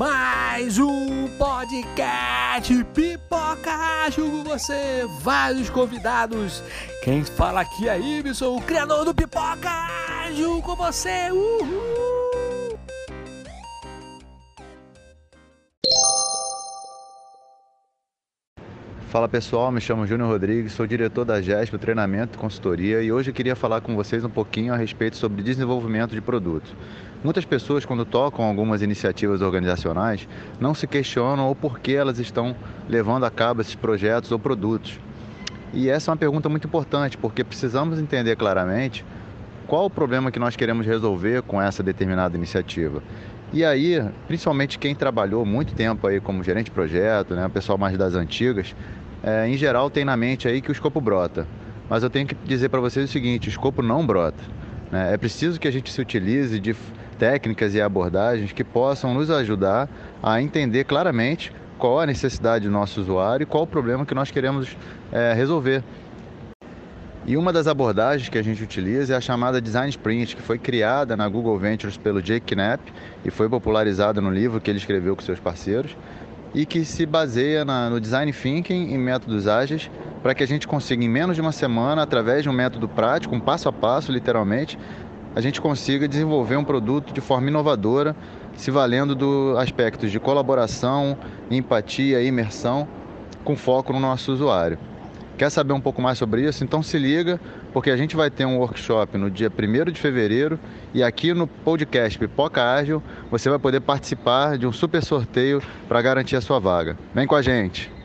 mais um podcast Pipoca com você, vários convidados. Quem fala aqui é Ibson, o criador do Pipoca com você. Uhul! Fala pessoal, me chamo Júnior Rodrigues, sou diretor da GESP, Treinamento e Consultoria e hoje eu queria falar com vocês um pouquinho a respeito sobre desenvolvimento de produtos. Muitas pessoas, quando tocam algumas iniciativas organizacionais, não se questionam o porquê elas estão levando a cabo esses projetos ou produtos. E essa é uma pergunta muito importante, porque precisamos entender claramente qual o problema que nós queremos resolver com essa determinada iniciativa. E aí, principalmente quem trabalhou muito tempo aí como gerente de projeto, né, o pessoal mais das antigas, é, em geral tem na mente aí que o escopo brota. Mas eu tenho que dizer para vocês o seguinte: o escopo não brota. Né? É preciso que a gente se utilize de técnicas e abordagens que possam nos ajudar a entender claramente qual a necessidade do nosso usuário e qual o problema que nós queremos é, resolver. E uma das abordagens que a gente utiliza é a chamada Design Sprint, que foi criada na Google Ventures pelo Jake Knapp e foi popularizada no livro que ele escreveu com seus parceiros e que se baseia na, no design thinking e métodos ágeis para que a gente consiga, em menos de uma semana, através de um método prático, um passo a passo, literalmente, a gente consiga desenvolver um produto de forma inovadora, se valendo do aspectos de colaboração, empatia e imersão, com foco no nosso usuário. Quer saber um pouco mais sobre isso? Então se liga, porque a gente vai ter um workshop no dia 1 de fevereiro e aqui no podcast Pipoca Ágil você vai poder participar de um super sorteio para garantir a sua vaga. Vem com a gente!